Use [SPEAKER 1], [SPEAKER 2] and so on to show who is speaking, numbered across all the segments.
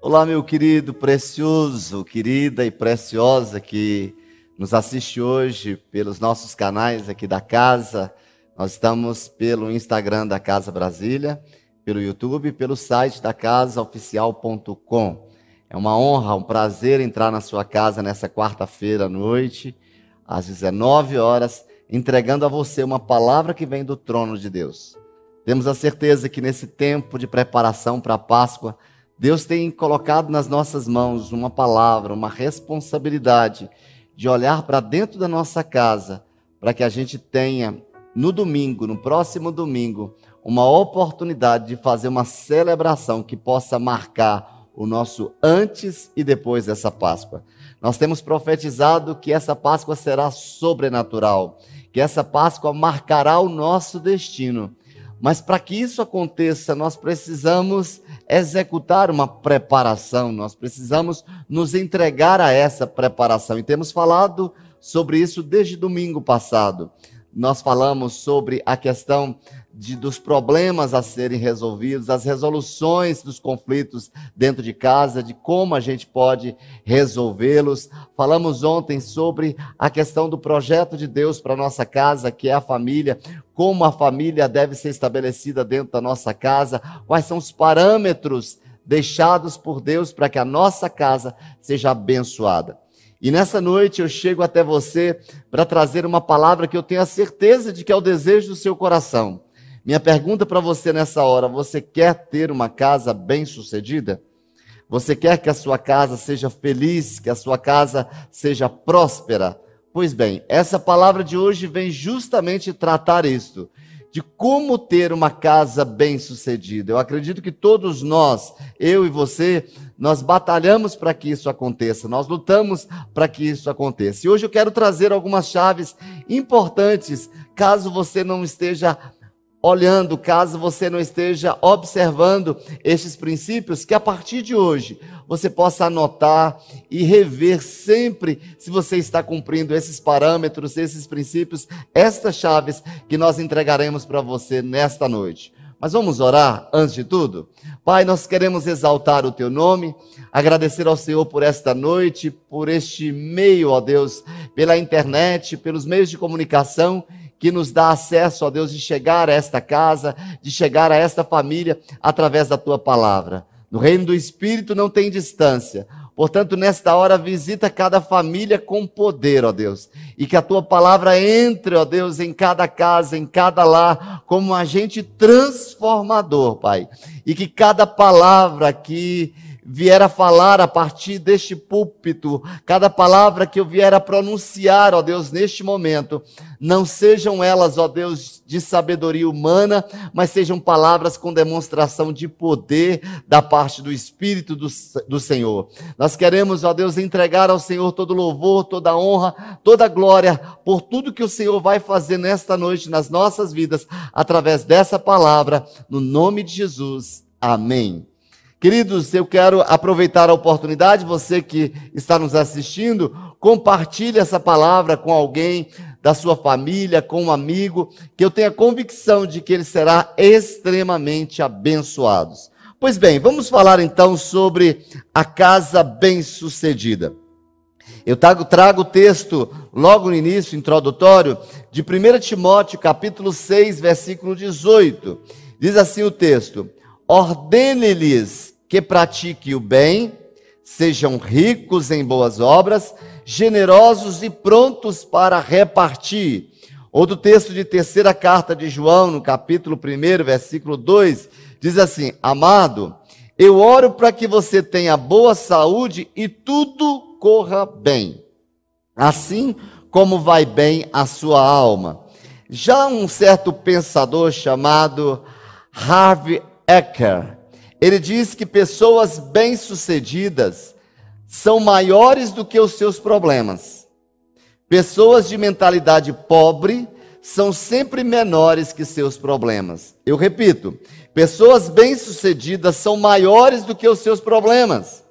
[SPEAKER 1] Olá, meu querido, precioso, querida e preciosa que nos assiste hoje pelos nossos canais aqui da casa. Nós estamos pelo Instagram da Casa Brasília, pelo YouTube, pelo site da casaoficial.com. É uma honra, um prazer entrar na sua casa nessa quarta-feira à noite, às 19 horas, entregando a você uma palavra que vem do trono de Deus. Temos a certeza que nesse tempo de preparação para a Páscoa, Deus tem colocado nas nossas mãos uma palavra, uma responsabilidade de olhar para dentro da nossa casa, para que a gente tenha no domingo, no próximo domingo, uma oportunidade de fazer uma celebração que possa marcar o nosso antes e depois dessa Páscoa. Nós temos profetizado que essa Páscoa será sobrenatural, que essa Páscoa marcará o nosso destino. Mas para que isso aconteça, nós precisamos executar uma preparação, nós precisamos nos entregar a essa preparação. E temos falado sobre isso desde domingo passado. Nós falamos sobre a questão de, dos problemas a serem resolvidos, as resoluções dos conflitos dentro de casa, de como a gente pode resolvê-los. Falamos ontem sobre a questão do projeto de Deus para nossa casa, que é a família, como a família deve ser estabelecida dentro da nossa casa, quais são os parâmetros deixados por Deus para que a nossa casa seja abençoada. E nessa noite eu chego até você para trazer uma palavra que eu tenho a certeza de que é o desejo do seu coração. Minha pergunta para você nessa hora: você quer ter uma casa bem-sucedida? Você quer que a sua casa seja feliz, que a sua casa seja próspera? Pois bem, essa palavra de hoje vem justamente tratar isto, de como ter uma casa bem-sucedida. Eu acredito que todos nós, eu e você, nós batalhamos para que isso aconteça, nós lutamos para que isso aconteça. E hoje eu quero trazer algumas chaves importantes, caso você não esteja olhando, caso você não esteja observando estes princípios, que a partir de hoje você possa anotar e rever sempre se você está cumprindo esses parâmetros, esses princípios, estas chaves que nós entregaremos para você nesta noite. Mas vamos orar antes de tudo? Pai, nós queremos exaltar o teu nome, agradecer ao Senhor por esta noite, por este meio, ó Deus, pela internet, pelos meios de comunicação que nos dá acesso, ó Deus, de chegar a esta casa, de chegar a esta família através da tua palavra. No reino do Espírito não tem distância. Portanto, nesta hora, visita cada família com poder, ó Deus. E que a tua palavra entre, ó Deus, em cada casa, em cada lar, como um agente transformador, Pai. E que cada palavra que vier a falar a partir deste púlpito, cada palavra que eu vier a pronunciar, ó Deus, neste momento, não sejam elas, ó Deus, de sabedoria humana, mas sejam palavras com demonstração de poder da parte do Espírito do, do Senhor. Nós queremos, ó Deus, entregar ao Senhor todo louvor, toda honra, toda glória por tudo que o Senhor vai fazer nesta noite nas nossas vidas, através dessa palavra, no nome de Jesus. Amém. Queridos, eu quero aproveitar a oportunidade, você que está nos assistindo, compartilhe essa palavra com alguém da sua família, com um amigo, que eu tenha convicção de que ele será extremamente abençoado. Pois bem, vamos falar então sobre a casa bem-sucedida. Eu trago, o texto logo no início, introdutório, de 1 Timóteo, capítulo 6, versículo 18. Diz assim o texto: ordene-lhes que pratiquem o bem, sejam ricos em boas obras, generosos e prontos para repartir. Outro texto de terceira carta de João, no capítulo 1, versículo 2, diz assim: Amado, eu oro para que você tenha boa saúde e tudo corra bem, assim como vai bem a sua alma. Já um certo pensador chamado Harvey Ecker. Ele diz que pessoas bem-sucedidas são maiores do que os seus problemas. Pessoas de mentalidade pobre são sempre menores que seus problemas. Eu repito, pessoas bem-sucedidas são maiores do que os seus problemas.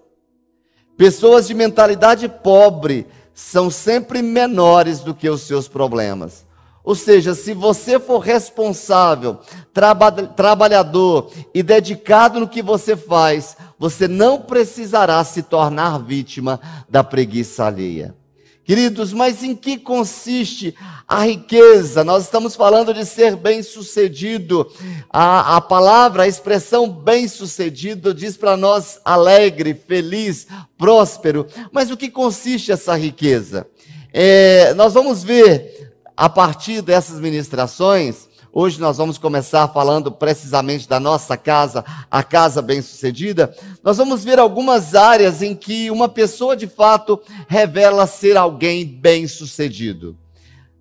[SPEAKER 1] Pessoas de mentalidade pobre são sempre menores do que os seus problemas. Ou seja, se você for responsável, traba trabalhador e dedicado no que você faz, você não precisará se tornar vítima da preguiça alheia. Queridos, mas em que consiste a riqueza? Nós estamos falando de ser bem-sucedido. A, a palavra, a expressão bem-sucedido diz para nós alegre, feliz, próspero. Mas o que consiste essa riqueza? É, nós vamos ver a partir dessas ministrações Hoje nós vamos começar falando precisamente da nossa casa, a casa bem-sucedida. Nós vamos ver algumas áreas em que uma pessoa de fato revela ser alguém bem-sucedido.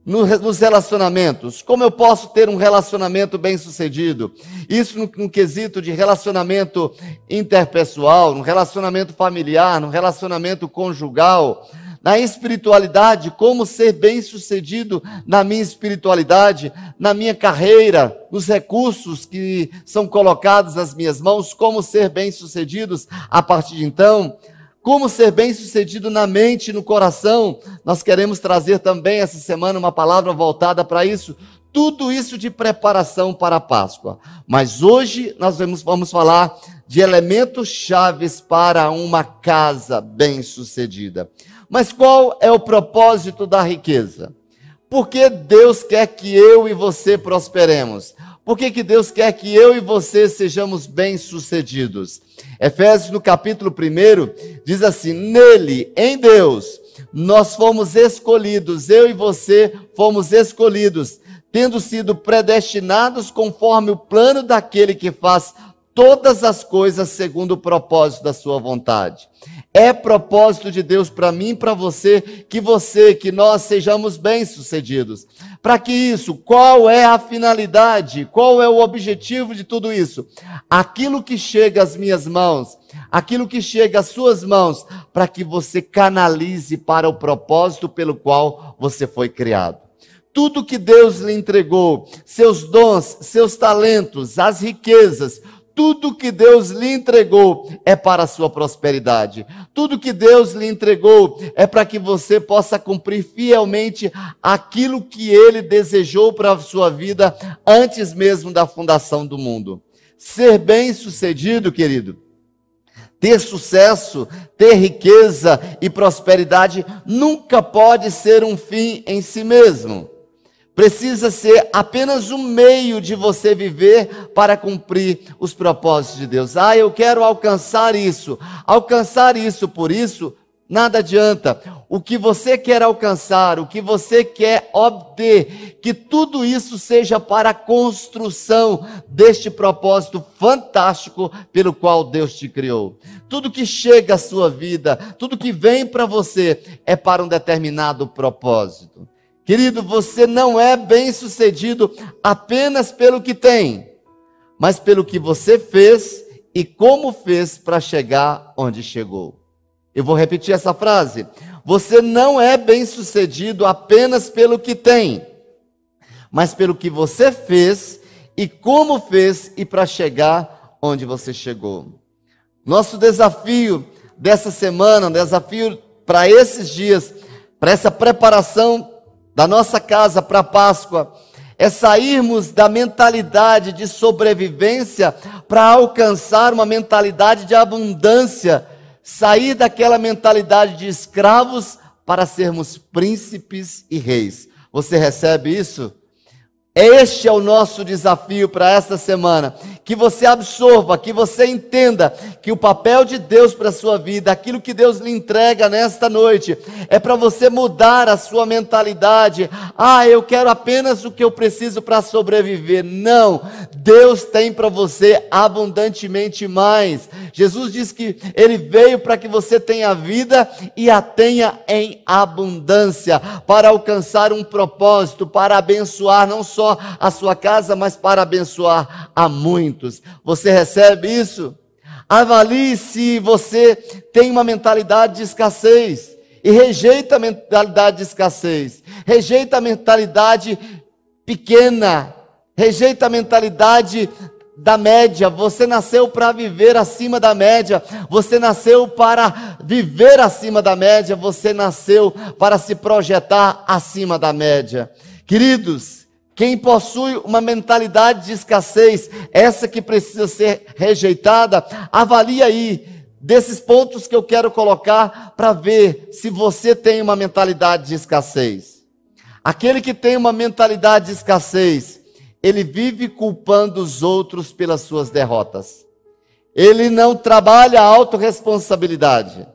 [SPEAKER 1] Nos relacionamentos, como eu posso ter um relacionamento bem-sucedido? Isso no, no quesito de relacionamento interpessoal, no relacionamento familiar, no relacionamento conjugal na espiritualidade, como ser bem-sucedido na minha espiritualidade, na minha carreira, nos recursos que são colocados nas minhas mãos, como ser bem-sucedidos a partir de então, como ser bem-sucedido na mente e no coração. Nós queremos trazer também essa semana uma palavra voltada para isso. Tudo isso de preparação para a Páscoa. Mas hoje nós vamos, vamos falar de elementos chaves para uma casa bem-sucedida. Mas qual é o propósito da riqueza? Por que Deus quer que eu e você prosperemos? Por que, que Deus quer que eu e você sejamos bem-sucedidos? Efésios, no capítulo 1, diz assim: Nele, em Deus, nós fomos escolhidos, eu e você fomos escolhidos, tendo sido predestinados conforme o plano daquele que faz todas as coisas segundo o propósito da sua vontade. É propósito de Deus para mim e para você que você, que nós sejamos bem-sucedidos. Para que isso? Qual é a finalidade? Qual é o objetivo de tudo isso? Aquilo que chega às minhas mãos, aquilo que chega às suas mãos, para que você canalize para o propósito pelo qual você foi criado tudo que Deus lhe entregou, seus dons, seus talentos, as riquezas, tudo que Deus lhe entregou é para a sua prosperidade. Tudo que Deus lhe entregou é para que você possa cumprir fielmente aquilo que ele desejou para a sua vida antes mesmo da fundação do mundo. Ser bem-sucedido, querido, ter sucesso, ter riqueza e prosperidade nunca pode ser um fim em si mesmo precisa ser apenas um meio de você viver para cumprir os propósitos de Deus. Ah, eu quero alcançar isso. Alcançar isso por isso, nada adianta. O que você quer alcançar, o que você quer obter, que tudo isso seja para a construção deste propósito fantástico pelo qual Deus te criou. Tudo que chega à sua vida, tudo que vem para você é para um determinado propósito. Querido, você não é bem sucedido apenas pelo que tem, mas pelo que você fez e como fez para chegar onde chegou. Eu vou repetir essa frase. Você não é bem sucedido apenas pelo que tem, mas pelo que você fez e como fez e para chegar onde você chegou. Nosso desafio dessa semana, um desafio para esses dias, para essa preparação da nossa casa para a Páscoa é sairmos da mentalidade de sobrevivência para alcançar uma mentalidade de abundância, sair daquela mentalidade de escravos para sermos príncipes e reis. Você recebe isso? Este é o nosso desafio para esta semana. Que você absorva, que você entenda que o papel de Deus para a sua vida, aquilo que Deus lhe entrega nesta noite, é para você mudar a sua mentalidade. Ah, eu quero apenas o que eu preciso para sobreviver. Não, Deus tem para você abundantemente mais. Jesus diz que Ele veio para que você tenha vida e a tenha em abundância, para alcançar um propósito, para abençoar não só a sua casa, mas para abençoar a muitos. Você recebe isso? Avalie se você tem uma mentalidade de escassez e rejeita a mentalidade de escassez, rejeita a mentalidade pequena, rejeita a mentalidade da média, você nasceu para viver acima da média, você nasceu para viver acima da média, você nasceu para se projetar acima da média. Queridos, Quem possui uma mentalidade de escassez, essa que precisa ser rejeitada, avalie aí desses pontos que eu quero colocar para ver se você tem uma mentalidade de escassez. Aquele que tem uma mentalidade de escassez, ele vive culpando os outros pelas suas derrotas. Ele não trabalha a autorresponsabilidade.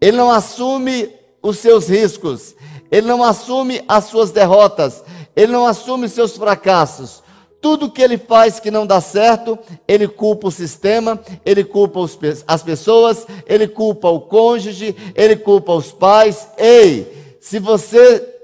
[SPEAKER 1] Ele não assume os seus riscos. Ele não assume as suas derrotas. Ele não assume seus fracassos. Tudo que ele faz que não dá certo, ele culpa o sistema, ele culpa os, as pessoas, ele culpa o cônjuge, ele culpa os pais. Ei, se você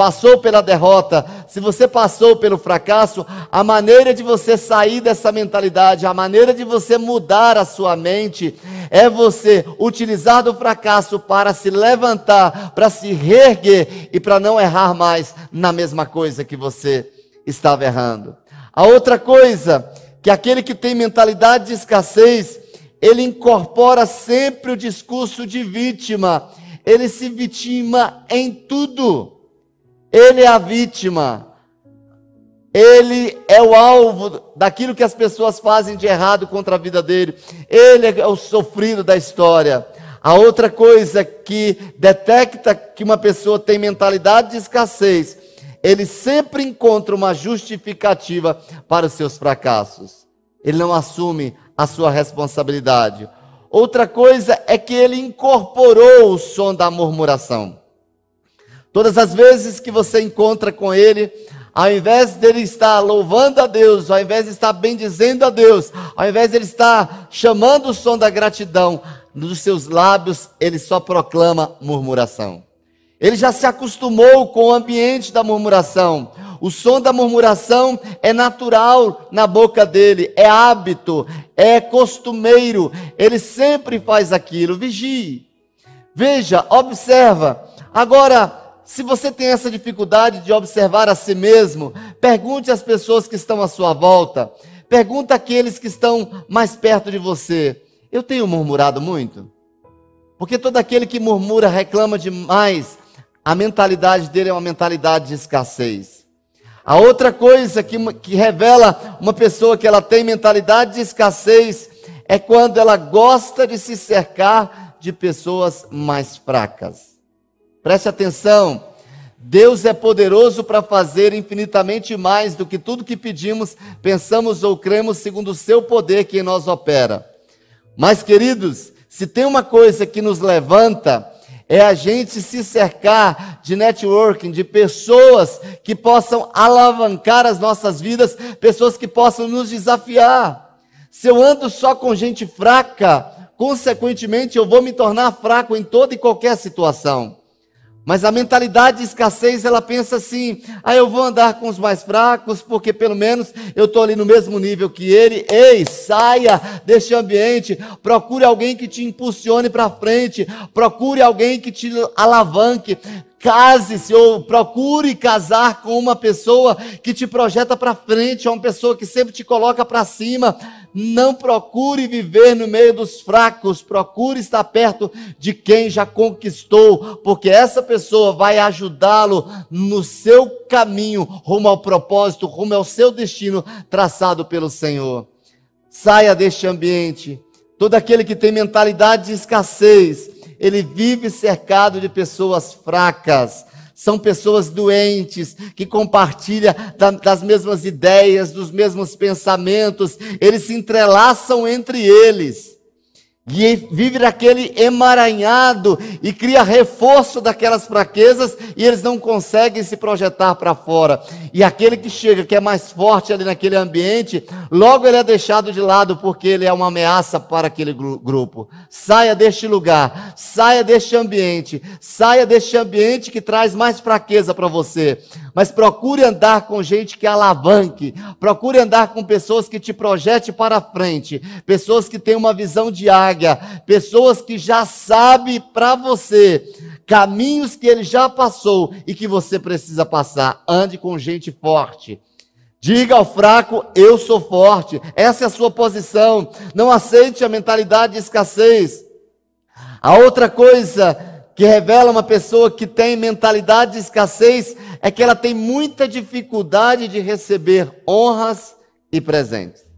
[SPEAKER 1] passou pela derrota, se você passou pelo fracasso, a maneira de você sair dessa mentalidade, a maneira de você mudar a sua mente, é você utilizar do fracasso para se levantar, para se reerguer e para não errar mais na mesma coisa que você estava errando. A outra coisa, que aquele que tem mentalidade de escassez, ele incorpora sempre o discurso de vítima, ele se vitima em tudo. Ele é a vítima. Ele é o alvo daquilo que as pessoas fazem de errado contra a vida dele. Ele é o sofrido da história. A outra coisa que detecta que uma pessoa tem mentalidade de escassez, ele sempre encontra uma justificativa para os seus fracassos. Ele não assume a sua responsabilidade. Outra coisa é que ele incorporou o som da murmuração. Todas as vezes que você encontra com ele, ao invés dele estar louvando a Deus, ao invés de estar bendizendo a Deus, ao invés de ele estar chamando o som da gratidão, nos seus lábios ele só proclama murmuração. Ele já se acostumou com o ambiente da murmuração. O som da murmuração é natural na boca dele, é hábito, é costumeiro. Ele sempre faz aquilo. Vigie. Veja, observa. Agora, se você tem essa dificuldade de observar a si mesmo, pergunte às pessoas que estão à sua volta. Pergunta àqueles que estão mais perto de você. Eu tenho murmurado muito? Porque todo aquele que murmura reclama demais. A mentalidade dele é uma mentalidade de escassez. A outra coisa que, que revela uma pessoa que ela tem mentalidade de escassez é quando ela gosta de se cercar de pessoas mais fracas. Preste atenção. Deus é poderoso para fazer infinitamente mais do que tudo que pedimos, pensamos ou cremos, segundo o seu poder que em nós opera. Mas, queridos, se tem uma coisa que nos levanta, é a gente se cercar de networking, de pessoas que possam alavancar as nossas vidas, pessoas que possam nos desafiar. Se eu ando só com gente fraca, consequentemente eu vou me tornar fraco em toda e qualquer situação. Mas a mentalidade de escassez, ela pensa assim: ah, eu vou andar com os mais fracos, porque pelo menos eu estou ali no mesmo nível que ele. Ei, saia deste ambiente, procure alguém que te impulsione para frente, procure alguém que te alavanque. Case-se ou procure casar com uma pessoa que te projeta para frente, uma pessoa que sempre te coloca para cima. Não procure viver no meio dos fracos, procure estar perto de quem já conquistou, porque essa pessoa vai ajudá-lo no seu caminho rumo ao propósito, rumo ao seu destino traçado pelo Senhor. Saia deste ambiente. Todo aquele que tem mentalidade de escassez, ele vive cercado de pessoas fracas, são pessoas doentes, que compartilham das mesmas ideias, dos mesmos pensamentos, eles se entrelaçam entre eles. Vive naquele emaranhado e cria reforço daquelas fraquezas e eles não conseguem se projetar para fora. E aquele que chega, que é mais forte ali naquele ambiente, logo ele é deixado de lado porque ele é uma ameaça para aquele grupo. Saia deste lugar, saia deste ambiente, saia deste ambiente que traz mais fraqueza para você. Mas procure andar com gente que alavanque, procure andar com pessoas que te projete para frente, pessoas que têm uma visão de águia, pessoas que já sabem para você caminhos que ele já passou e que você precisa passar. Ande com gente forte. Diga ao fraco, eu sou forte. Essa é a sua posição. Não aceite a mentalidade de escassez. A outra coisa que revela uma pessoa que tem mentalidade de escassez é que ela tem muita dificuldade de receber honras e presentes.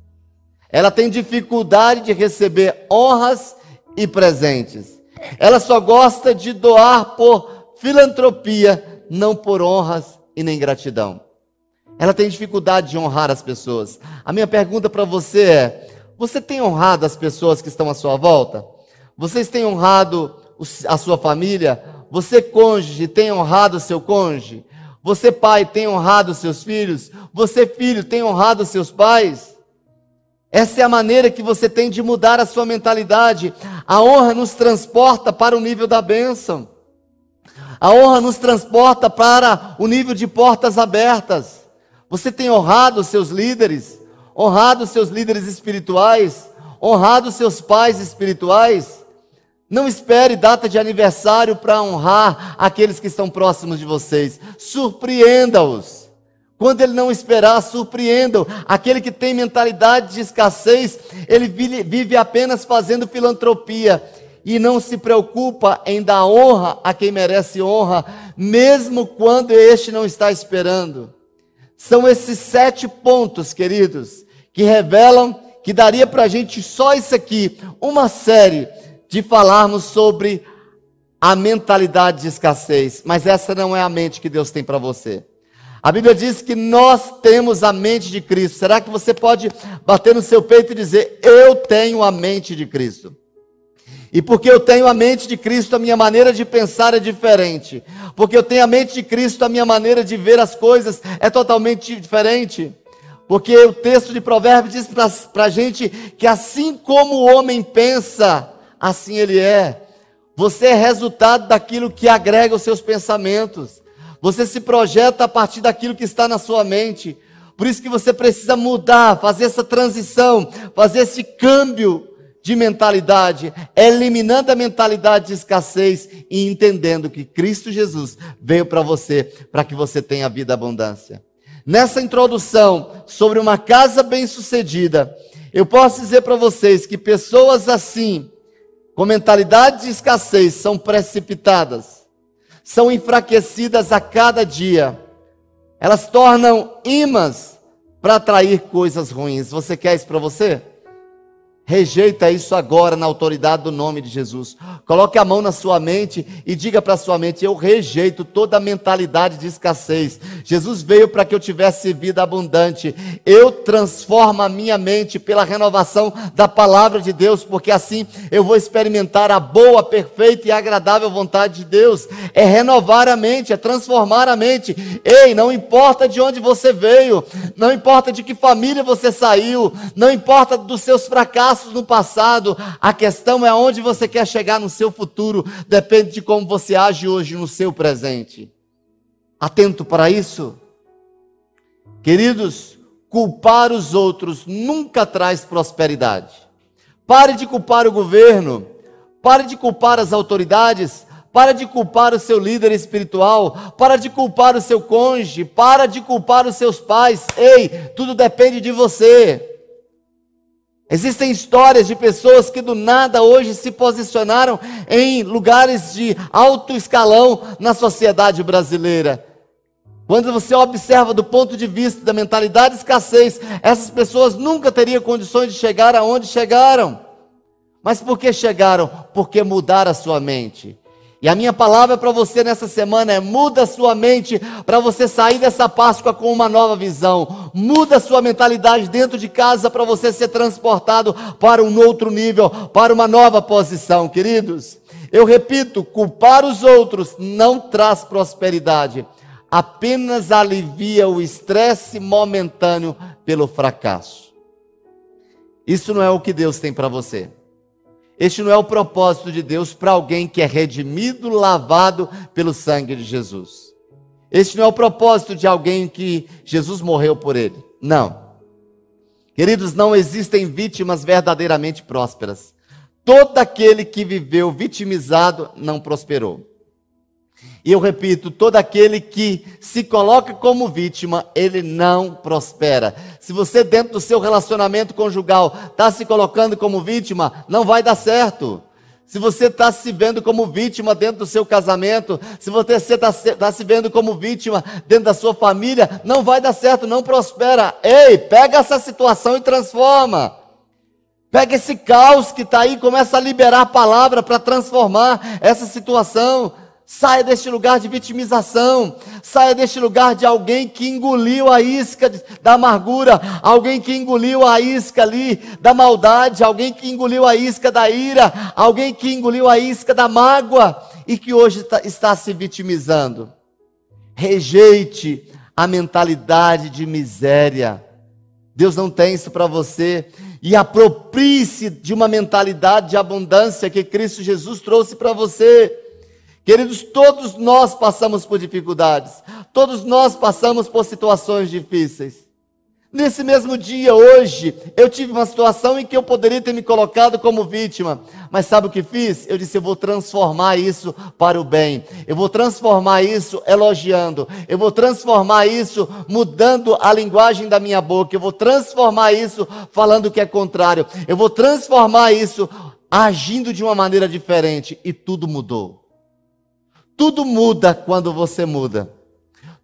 [SPEAKER 1] Ela tem dificuldade de receber honras e presentes. Ela só gosta de doar por filantropia, não por honras e nem gratidão. Ela tem dificuldade de honrar as pessoas. A minha pergunta para você é: você tem honrado as pessoas que estão à sua volta? Vocês têm honrado a sua família? Você, cônjuge, tem honrado o seu cônjuge? Você, pai, tem honrado seus filhos? Você, filho, tem honrado seus pais? Essa é a maneira que você tem de mudar a sua mentalidade. A honra nos transporta para o nível da bênção. A honra nos transporta para o nível de portas abertas. Você tem honrado seus líderes, honrado seus líderes espirituais, honrado seus pais espirituais. Não espere data de aniversário para honrar aqueles que estão próximos de vocês. Surpreenda-os. Quando ele não esperar, surpreendam. Aquele que tem mentalidade de escassez, ele vive apenas fazendo filantropia e não se preocupa em dar honra a quem merece honra, mesmo quando este não está esperando. São esses sete pontos, queridos, que revelam que daria para a gente só isso aqui, uma série de falarmos sobre a mentalidade de escassez, mas essa não é a mente que Deus tem para você. A Bíblia diz que nós temos a mente de Cristo. Será que você pode bater no seu peito e dizer: Eu tenho a mente de Cristo? E porque eu tenho a mente de Cristo, a minha maneira de pensar é diferente. Porque eu tenho a mente de Cristo, a minha maneira de ver as coisas é totalmente diferente. Porque o texto de Provérbios diz para a gente que assim como o homem pensa, assim ele é. Você é resultado daquilo que agrega os seus pensamentos. Você se projeta a partir daquilo que está na sua mente. Por isso que você precisa mudar, fazer essa transição, fazer esse câmbio de mentalidade, eliminando a mentalidade de escassez e entendendo que Cristo Jesus veio para você, para que você tenha vida abundância. Nessa introdução sobre uma casa bem-sucedida, eu posso dizer para vocês que pessoas assim, com mentalidade de escassez, são precipitadas são enfraquecidas a cada dia. Elas tornam imãs para atrair coisas ruins. Você quer isso para você? Rejeita isso agora na autoridade do nome de Jesus. Coloque a mão na sua mente e diga para a sua mente: Eu rejeito toda a mentalidade de escassez. Jesus veio para que eu tivesse vida abundante. Eu transformo a minha mente pela renovação da palavra de Deus, porque assim eu vou experimentar a boa, perfeita e agradável vontade de Deus. É renovar a mente, é transformar a mente. Ei, não importa de onde você veio, não importa de que família você saiu, não importa dos seus fracassos passos no passado, a questão é aonde você quer chegar no seu futuro, depende de como você age hoje no seu presente. Atento para isso? Queridos, culpar os outros nunca traz prosperidade. Pare de culpar o governo, pare de culpar as autoridades, para de culpar o seu líder espiritual, para de culpar o seu cônjuge, para de culpar os seus pais. Ei, tudo depende de você. Existem histórias de pessoas que do nada hoje se posicionaram em lugares de alto escalão na sociedade brasileira. Quando você observa do ponto de vista da mentalidade de escassez, essas pessoas nunca teriam condições de chegar aonde chegaram. Mas por que chegaram? Porque mudaram a sua mente. E a minha palavra para você nessa semana é: muda sua mente para você sair dessa Páscoa com uma nova visão. Muda sua mentalidade dentro de casa para você ser transportado para um outro nível, para uma nova posição, queridos. Eu repito: culpar os outros não traz prosperidade, apenas alivia o estresse momentâneo pelo fracasso. Isso não é o que Deus tem para você. Este não é o propósito de Deus para alguém que é redimido, lavado pelo sangue de Jesus. Este não é o propósito de alguém que Jesus morreu por ele. Não. Queridos, não existem vítimas verdadeiramente prósperas. Todo aquele que viveu vitimizado não prosperou. E eu repito, todo aquele que se coloca como vítima, ele não prospera. Se você, dentro do seu relacionamento conjugal, está se colocando como vítima, não vai dar certo. se você está se vendo como vítima dentro do seu casamento, se você está tá se vendo como vítima dentro da sua família, não vai dar certo, não prospera. Ei, pega essa situação e transforma. Pega esse caos que está aí, começa a liberar a palavra para transformar essa situação. Saia deste lugar de vitimização. Saia deste lugar de alguém que engoliu a isca da amargura, alguém que engoliu a isca ali da maldade, alguém que engoliu a isca da ira, alguém que engoliu a isca da mágoa e que hoje está, está se vitimizando. Rejeite a mentalidade de miséria. Deus não tem isso para você. E aproprie-se de uma mentalidade de abundância que Cristo Jesus trouxe para você. Queridos, todos nós passamos por dificuldades, todos nós passamos por situações difíceis. Nesse mesmo dia, hoje, eu tive uma situação em que eu poderia ter me colocado como vítima, mas sabe o que fiz? Eu disse: eu vou transformar isso para o bem, eu vou transformar isso elogiando, eu vou transformar isso mudando a linguagem da minha boca, eu vou transformar isso falando o que é contrário, eu vou transformar isso agindo de uma maneira diferente, e tudo mudou. Tudo muda quando você muda.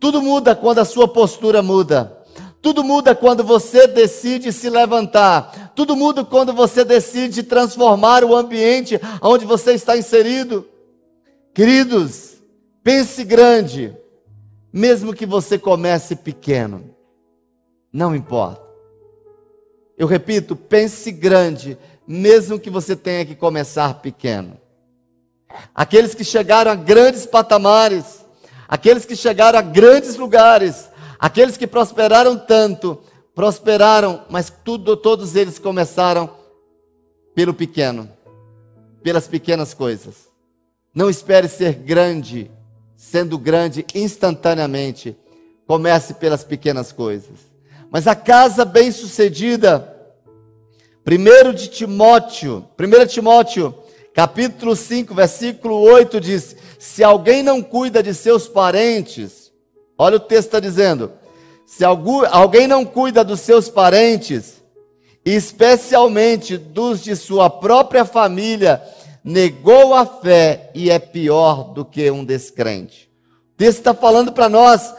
[SPEAKER 1] Tudo muda quando a sua postura muda. Tudo muda quando você decide se levantar. Tudo muda quando você decide transformar o ambiente onde você está inserido. Queridos, pense grande, mesmo que você comece pequeno. Não importa. Eu repito, pense grande, mesmo que você tenha que começar pequeno aqueles que chegaram a grandes patamares, aqueles que chegaram a grandes lugares, aqueles que prosperaram tanto, prosperaram, mas tudo, todos eles começaram pelo pequeno, pelas pequenas coisas. Não espere ser grande, sendo grande instantaneamente. Comece pelas pequenas coisas. Mas a casa bem-sucedida, primeiro de Timóteo, 1 Timóteo Capítulo 5, versículo 8 diz: Se alguém não cuida de seus parentes, olha o texto está dizendo: se alguém não cuida dos seus parentes, especialmente dos de sua própria família, negou a fé e é pior do que um descrente. O texto está falando para nós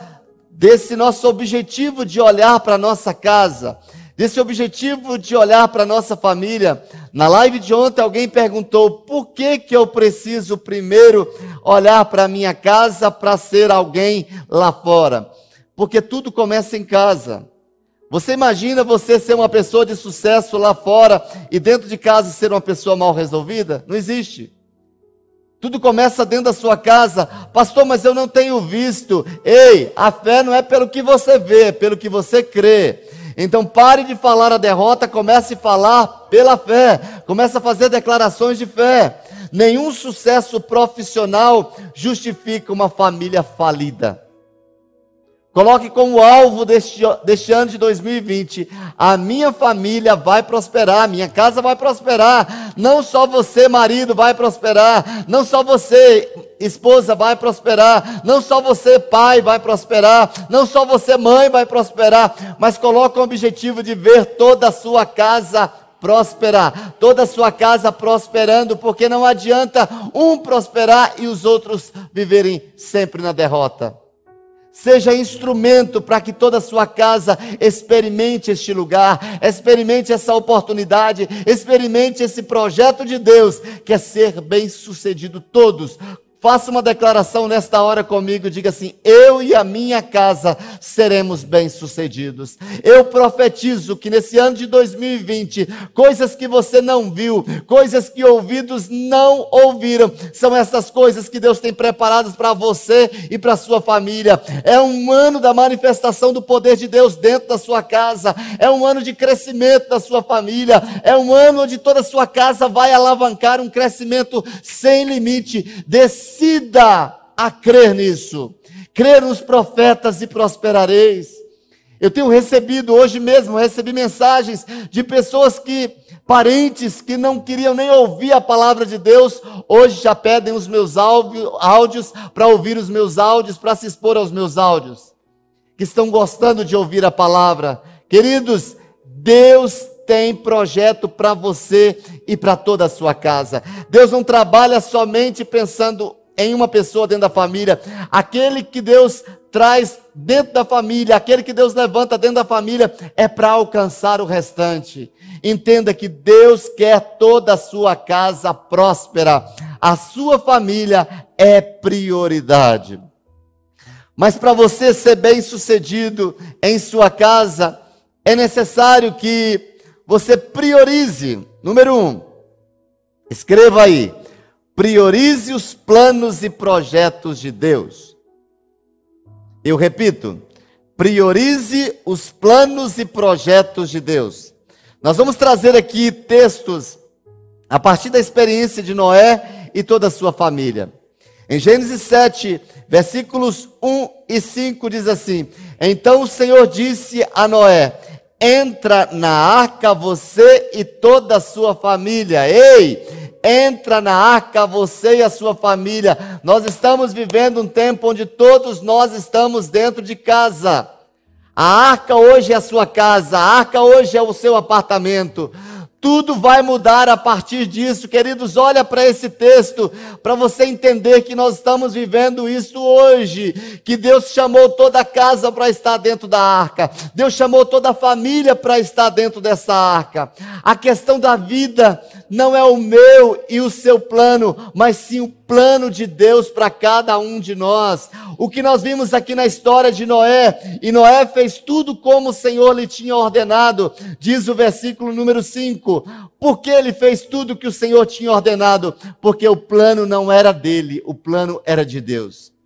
[SPEAKER 1] desse nosso objetivo de olhar para a nossa casa, desse objetivo de olhar para a nossa família. Na live de ontem, alguém perguntou: por que, que eu preciso primeiro olhar para minha casa para ser alguém lá fora? Porque tudo começa em casa. Você imagina você ser uma pessoa de sucesso lá fora e dentro de casa ser uma pessoa mal resolvida? Não existe. Tudo começa dentro da sua casa. Pastor, mas eu não tenho visto. Ei, a fé não é pelo que você vê, é pelo que você crê. Então pare de falar a derrota, comece a falar pela fé, comece a fazer declarações de fé. Nenhum sucesso profissional justifica uma família falida. Coloque como alvo deste, deste ano de 2020: a minha família vai prosperar, minha casa vai prosperar. Não só você, marido, vai prosperar. Não só você, esposa, vai prosperar. Não só você, pai, vai prosperar. Não só você, mãe, vai prosperar. Mas coloque o objetivo de ver toda a sua casa prosperar, toda a sua casa prosperando, porque não adianta um prosperar e os outros viverem sempre na derrota. Seja instrumento para que toda a sua casa experimente este lugar, experimente essa oportunidade, experimente esse projeto de Deus, que é ser bem sucedido todos, Faça uma declaração nesta hora comigo, diga assim: eu e a minha casa seremos bem-sucedidos. Eu profetizo que nesse ano de 2020, coisas que você não viu, coisas que ouvidos não ouviram, são essas coisas que Deus tem preparadas para você e para sua família. É um ano da manifestação do poder de Deus dentro da sua casa, é um ano de crescimento da sua família, é um ano onde toda a sua casa vai alavancar um crescimento sem limite. Desse decida a crer nisso. Crer nos profetas e prosperareis. Eu tenho recebido hoje mesmo, recebi mensagens de pessoas que, parentes que não queriam nem ouvir a palavra de Deus, hoje já pedem os meus áudios para ouvir os meus áudios, para se expor aos meus áudios. Que estão gostando de ouvir a palavra. Queridos, Deus tem projeto para você e para toda a sua casa. Deus não trabalha somente pensando em uma pessoa dentro da família. Aquele que Deus traz dentro da família, aquele que Deus levanta dentro da família, é para alcançar o restante. Entenda que Deus quer toda a sua casa próspera. A sua família é prioridade. Mas para você ser bem sucedido em sua casa, é necessário que você priorize. Número um, escreva aí: priorize os planos e projetos de Deus. Eu repito, priorize os planos e projetos de Deus. Nós vamos trazer aqui textos a partir da experiência de Noé e toda a sua família. Em Gênesis 7, versículos 1 e 5 diz assim: Então o Senhor disse a Noé: Entra na arca você e toda a sua família. Ei, entra na arca você e a sua família. Nós estamos vivendo um tempo onde todos nós estamos dentro de casa. A arca hoje é a sua casa, a arca hoje é o seu apartamento. Tudo vai mudar a partir disso, queridos. Olha para esse texto, para você entender que nós estamos vivendo isso hoje. Que Deus chamou toda a casa para estar dentro da arca, Deus chamou toda a família para estar dentro dessa arca. A questão da vida não é o meu e o seu plano, mas sim o plano de Deus para cada um de nós. O que nós vimos aqui na história de Noé, e Noé fez tudo como o Senhor lhe tinha ordenado, diz o versículo número 5. Por que ele fez tudo que o Senhor tinha ordenado? Porque o plano não era dele, o plano era de Deus.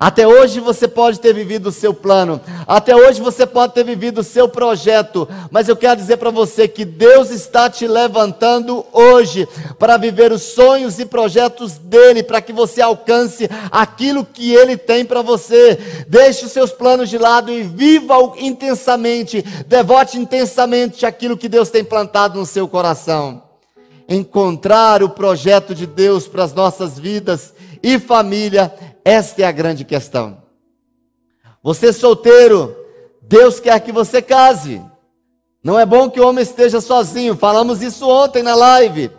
[SPEAKER 1] Até hoje você pode ter vivido o seu plano, até hoje você pode ter vivido o seu projeto, mas eu quero dizer para você que Deus está te levantando hoje para viver os sonhos e projetos dele, para que você alcance aquilo que ele tem para você. Deixe os seus planos de lado e viva-o intensamente, devote intensamente aquilo que Deus tem plantado no seu coração. Encontrar o projeto de Deus para as nossas vidas e família esta é a grande questão. Você solteiro, Deus quer que você case. Não é bom que o homem esteja sozinho. Falamos isso ontem na live.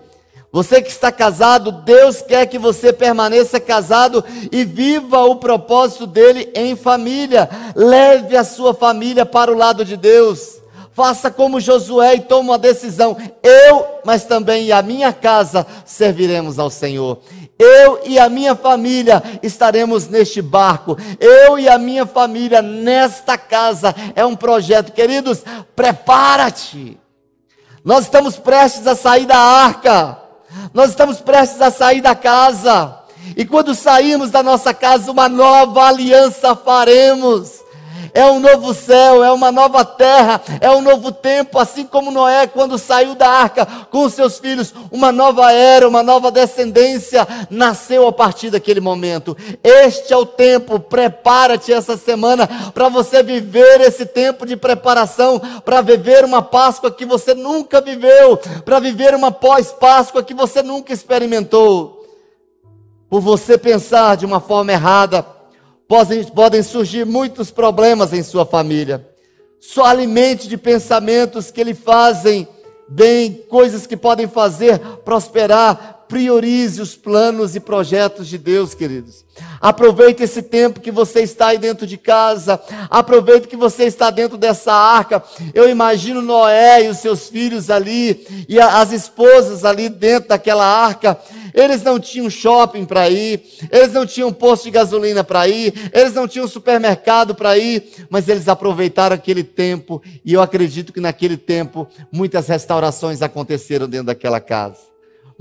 [SPEAKER 1] Você que está casado, Deus quer que você permaneça casado e viva o propósito dele em família. Leve a sua família para o lado de Deus. Faça como Josué e tome uma decisão. Eu, mas também a minha casa serviremos ao Senhor. Eu e a minha família estaremos neste barco. Eu e a minha família nesta casa. É um projeto, queridos. Prepara-te. Nós estamos prestes a sair da arca. Nós estamos prestes a sair da casa. E quando sairmos da nossa casa, uma nova aliança faremos é um novo céu, é uma nova terra, é um novo tempo, assim como Noé, quando saiu da arca com os seus filhos, uma nova era, uma nova descendência nasceu a partir daquele momento. Este é o tempo, prepara-te essa semana para você viver esse tempo de preparação, para viver uma Páscoa que você nunca viveu, para viver uma pós-Páscoa que você nunca experimentou. Por você pensar de uma forma errada, podem, podem surgir muitos problemas em sua família. Só alimente de pensamentos que lhe fazem bem, coisas que podem fazer prosperar. Priorize os planos e projetos de Deus, queridos. Aproveite esse tempo que você está aí dentro de casa. Aproveite que você está dentro dessa arca. Eu imagino Noé e os seus filhos ali e as esposas ali dentro daquela arca. Eles não tinham shopping para ir, eles não tinham posto de gasolina para ir, eles não tinham supermercado para ir, mas eles aproveitaram aquele tempo e eu acredito que naquele tempo muitas restaurações aconteceram dentro daquela casa.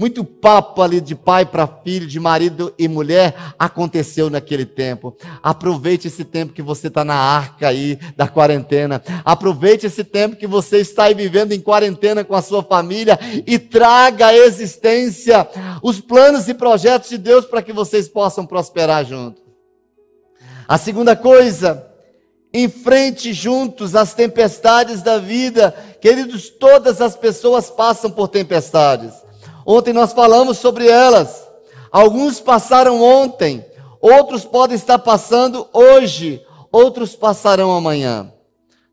[SPEAKER 1] Muito papo ali de pai para filho, de marido e mulher aconteceu naquele tempo. Aproveite esse tempo que você está na arca aí da quarentena. Aproveite esse tempo que você está aí vivendo em quarentena com a sua família e traga à existência os planos e projetos de Deus para que vocês possam prosperar juntos. A segunda coisa, enfrente juntos as tempestades da vida. Queridos, todas as pessoas passam por tempestades. Ontem nós falamos sobre elas. Alguns passaram ontem, outros podem estar passando hoje, outros passarão amanhã.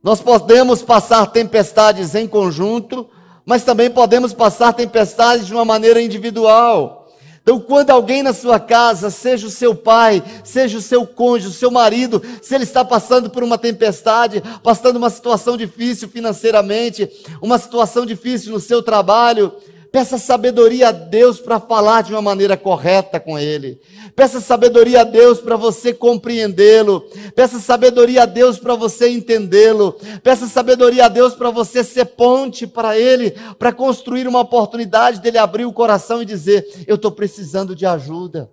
[SPEAKER 1] Nós podemos passar tempestades em conjunto, mas também podemos passar tempestades de uma maneira individual. Então, quando alguém na sua casa, seja o seu pai, seja o seu cônjuge, o seu marido, se ele está passando por uma tempestade, passando uma situação difícil financeiramente, uma situação difícil no seu trabalho, Peça sabedoria a Deus para falar de uma maneira correta com Ele. Peça sabedoria a Deus para você compreendê-lo. Peça sabedoria a Deus para você entendê-lo. Peça sabedoria a Deus para você ser ponte para Ele, para construir uma oportunidade dele abrir o coração e dizer: Eu estou precisando de ajuda.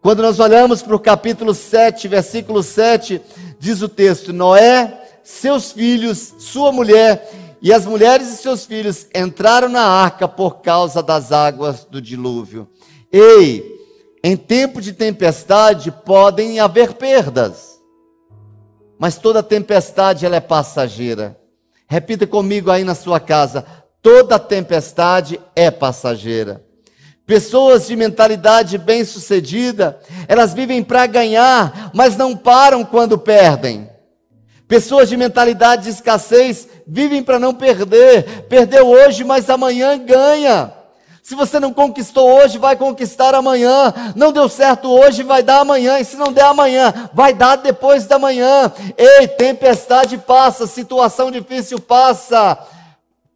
[SPEAKER 1] Quando nós olhamos para o capítulo 7, versículo 7, diz o texto: Noé, seus filhos, sua mulher e as mulheres e seus filhos entraram na arca por causa das águas do dilúvio. Ei, em tempo de tempestade podem haver perdas, mas toda tempestade ela é passageira. Repita comigo aí na sua casa: toda tempestade é passageira. Pessoas de mentalidade bem-sucedida, elas vivem para ganhar, mas não param quando perdem. Pessoas de mentalidade de escassez vivem para não perder. Perdeu hoje, mas amanhã ganha. Se você não conquistou hoje, vai conquistar amanhã. Não deu certo hoje, vai dar amanhã. E se não der amanhã, vai dar depois da manhã. Ei, tempestade passa, situação difícil passa.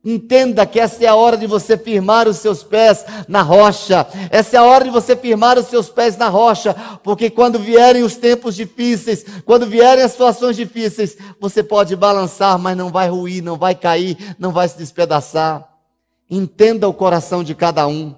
[SPEAKER 1] Entenda que essa é a hora de você firmar os seus pés na rocha. Essa é a hora de você firmar os seus pés na rocha, porque quando vierem os tempos difíceis, quando vierem as situações difíceis, você pode balançar, mas não vai ruir, não vai cair, não vai se despedaçar. Entenda o coração de cada um.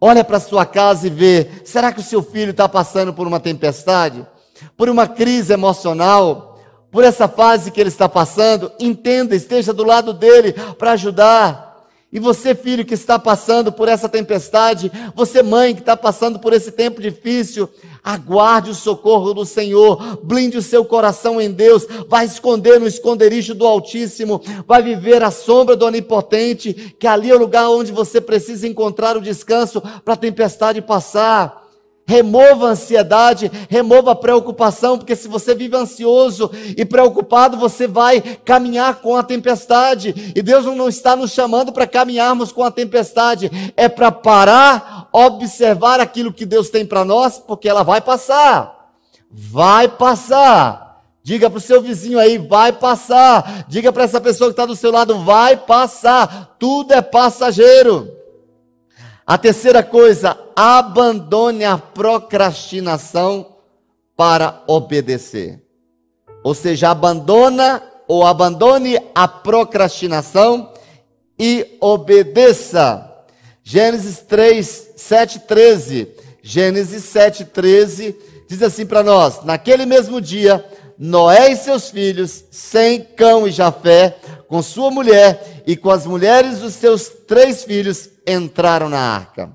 [SPEAKER 1] Olha para sua casa e vê: será que o seu filho está passando por uma tempestade? Por uma crise emocional? Por essa fase que ele está passando, entenda, esteja do lado dele para ajudar. E você, filho, que está passando por essa tempestade, você, mãe, que está passando por esse tempo difícil, aguarde o socorro do Senhor, blinde o seu coração em Deus, vai esconder no esconderijo do Altíssimo, vai viver à sombra do Onipotente, que ali é o lugar onde você precisa encontrar o descanso para a tempestade passar. Remova a ansiedade, remova a preocupação, porque se você vive ansioso e preocupado, você vai caminhar com a tempestade. E Deus não está nos chamando para caminharmos com a tempestade, é para parar, observar aquilo que Deus tem para nós, porque ela vai passar. Vai passar. Diga para o seu vizinho aí, vai passar. Diga para essa pessoa que está do seu lado, vai passar. Tudo é passageiro. A terceira coisa, abandone a procrastinação para obedecer. Ou seja, abandona ou abandone a procrastinação e obedeça. Gênesis 3, 7, 13. Gênesis 7, 13 diz assim para nós: Naquele mesmo dia, Noé e seus filhos, sem cão e Jafé, com sua mulher e com as mulheres dos seus três filhos, entraram na arca.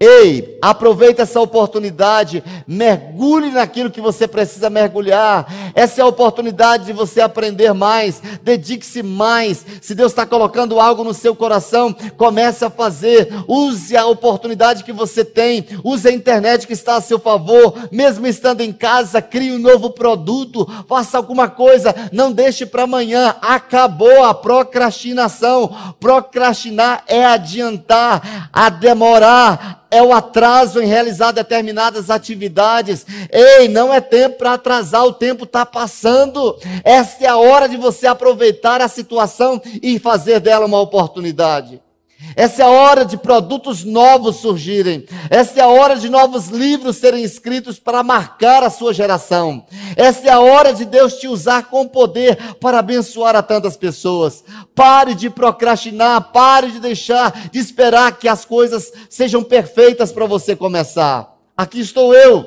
[SPEAKER 1] Ei, aproveita essa oportunidade, mergulhe naquilo que você precisa mergulhar. Essa é a oportunidade de você aprender mais, dedique-se mais. Se Deus está colocando algo no seu coração, comece a fazer. Use a oportunidade que você tem, use a internet que está a seu favor, mesmo estando em casa, crie um novo produto, faça alguma coisa, não deixe para amanhã. Acabou a procrastinação. Procrastinar é adiantar, a demorar é o atraso em realizar determinadas atividades. Ei, não é tempo para atrasar, o tempo está passando. Esta é a hora de você aproveitar a situação e fazer dela uma oportunidade. Essa é a hora de produtos novos surgirem. Essa é a hora de novos livros serem escritos para marcar a sua geração. Essa é a hora de Deus te usar com poder para abençoar a tantas pessoas. Pare de procrastinar, pare de deixar de esperar que as coisas sejam perfeitas para você começar. Aqui estou eu.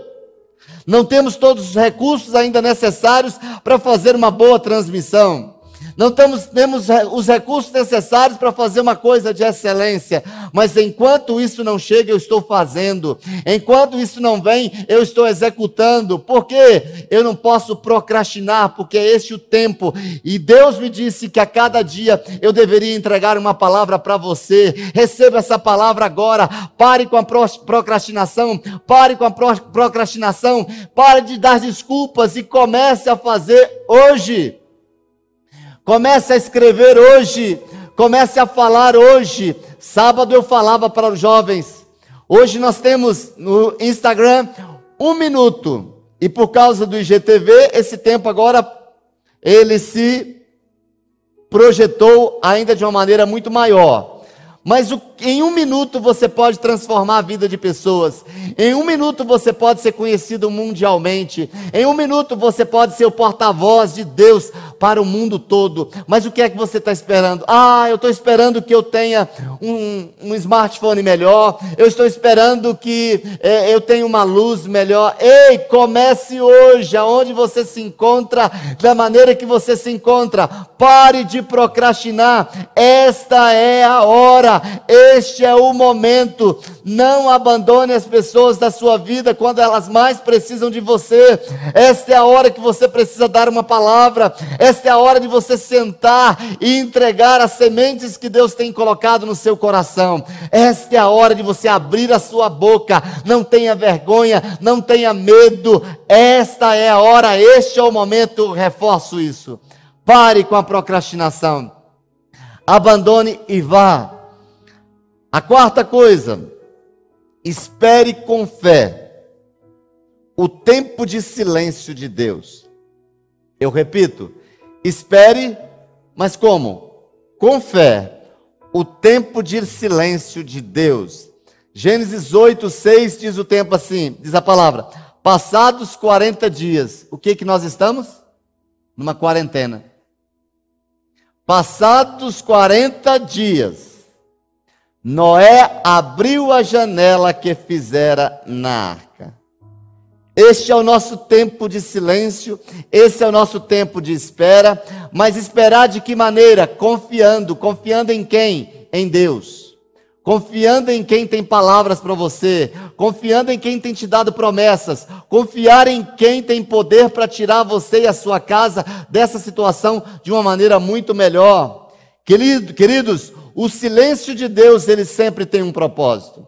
[SPEAKER 1] Não temos todos os recursos ainda necessários para fazer uma boa transmissão. Não temos, temos os recursos necessários para fazer uma coisa de excelência, mas enquanto isso não chega, eu estou fazendo. Enquanto isso não vem, eu estou executando. Por quê? Eu não posso procrastinar, porque é este o tempo. E Deus me disse que a cada dia eu deveria entregar uma palavra para você. Receba essa palavra agora. Pare com a procrastinação. Pare com a procrastinação. Pare de dar desculpas e comece a fazer hoje. Comece a escrever hoje. Comece a falar hoje. Sábado eu falava para os jovens. Hoje nós temos no Instagram um minuto. E por causa do IGTV, esse tempo agora ele se projetou ainda de uma maneira muito maior. Mas o, em um minuto você pode transformar a vida de pessoas. Em um minuto você pode ser conhecido mundialmente. Em um minuto você pode ser o porta-voz de Deus para o mundo todo. Mas o que é que você está esperando? Ah, eu estou esperando que eu tenha um, um, smartphone melhor. Eu estou esperando que é, eu tenha uma luz melhor. Ei, comece hoje, aonde você se encontra, da maneira que você se encontra. Pare de procrastinar. Esta é a hora este é o momento. Não abandone as pessoas da sua vida quando elas mais precisam de você. Esta é a hora que você precisa dar uma palavra. Esta é a hora de você sentar e entregar as sementes que Deus tem colocado no seu coração. Esta é a hora de você abrir a sua boca. Não tenha vergonha, não tenha medo. Esta é a hora, este é o momento. Reforço isso. Pare com a procrastinação. Abandone e vá. A quarta coisa, espere com fé o tempo de silêncio de Deus. Eu repito, espere, mas como? Com fé, o tempo de silêncio de Deus. Gênesis 8, 6 diz o tempo assim, diz a palavra, passados 40 dias, o que que nós estamos? Numa quarentena. Passados 40 dias, Noé abriu a janela que fizera na arca. Este é o nosso tempo de silêncio, esse é o nosso tempo de espera, mas esperar de que maneira? Confiando, confiando em quem? Em Deus. Confiando em quem tem palavras para você, confiando em quem tem te dado promessas, confiar em quem tem poder para tirar você e a sua casa dessa situação de uma maneira muito melhor. Querido, queridos, o silêncio de Deus, ele sempre tem um propósito.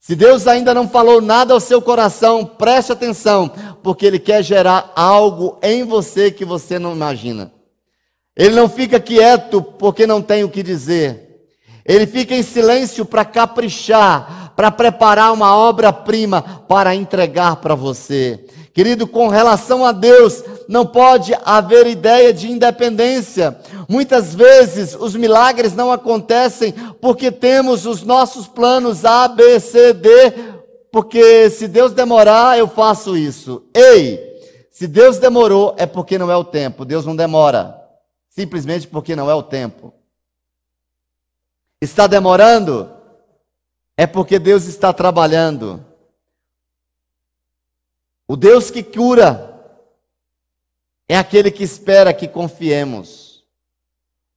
[SPEAKER 1] Se Deus ainda não falou nada ao seu coração, preste atenção, porque Ele quer gerar algo em você que você não imagina. Ele não fica quieto porque não tem o que dizer. Ele fica em silêncio para caprichar, para preparar uma obra-prima para entregar para você. Querido, com relação a Deus, não pode haver ideia de independência. Muitas vezes os milagres não acontecem porque temos os nossos planos A, B, C, D, porque se Deus demorar, eu faço isso. Ei, se Deus demorou, é porque não é o tempo. Deus não demora, simplesmente porque não é o tempo. Está demorando? É porque Deus está trabalhando. O Deus que cura é aquele que espera que confiemos.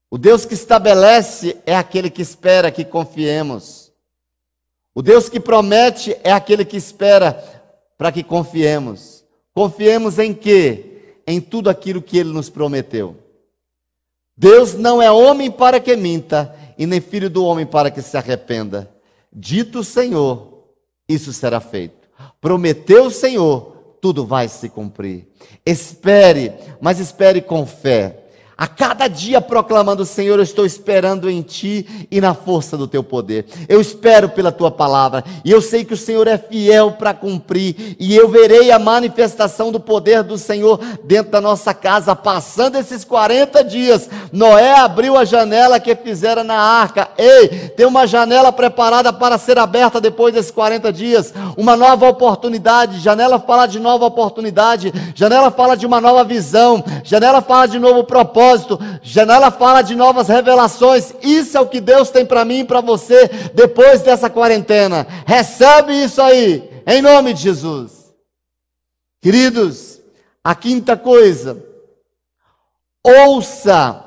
[SPEAKER 1] O Deus que estabelece é aquele que espera que confiemos. O Deus que promete é aquele que espera para que confiemos. Confiemos em quê? Em tudo aquilo que ele nos prometeu. Deus não é homem para que minta, e nem filho do homem para que se arrependa. Dito o Senhor, isso será feito. Prometeu o Senhor, tudo vai se cumprir. Espere, mas espere com fé. A cada dia proclamando, Senhor, eu estou esperando em Ti e na força do Teu poder. Eu espero pela Tua palavra e eu sei que o Senhor é fiel para cumprir e eu verei a manifestação do poder do Senhor dentro da nossa casa. Passando esses 40 dias, Noé abriu a janela que fizera na arca. Ei, tem uma janela preparada para ser aberta depois desses 40 dias. Uma nova oportunidade. Janela fala de nova oportunidade. Janela fala de uma nova visão. Janela fala de novo propósito propósito. Janela fala de novas revelações. Isso é o que Deus tem para mim e para você depois dessa quarentena. Recebe isso aí, em nome de Jesus. Queridos, a quinta coisa, ouça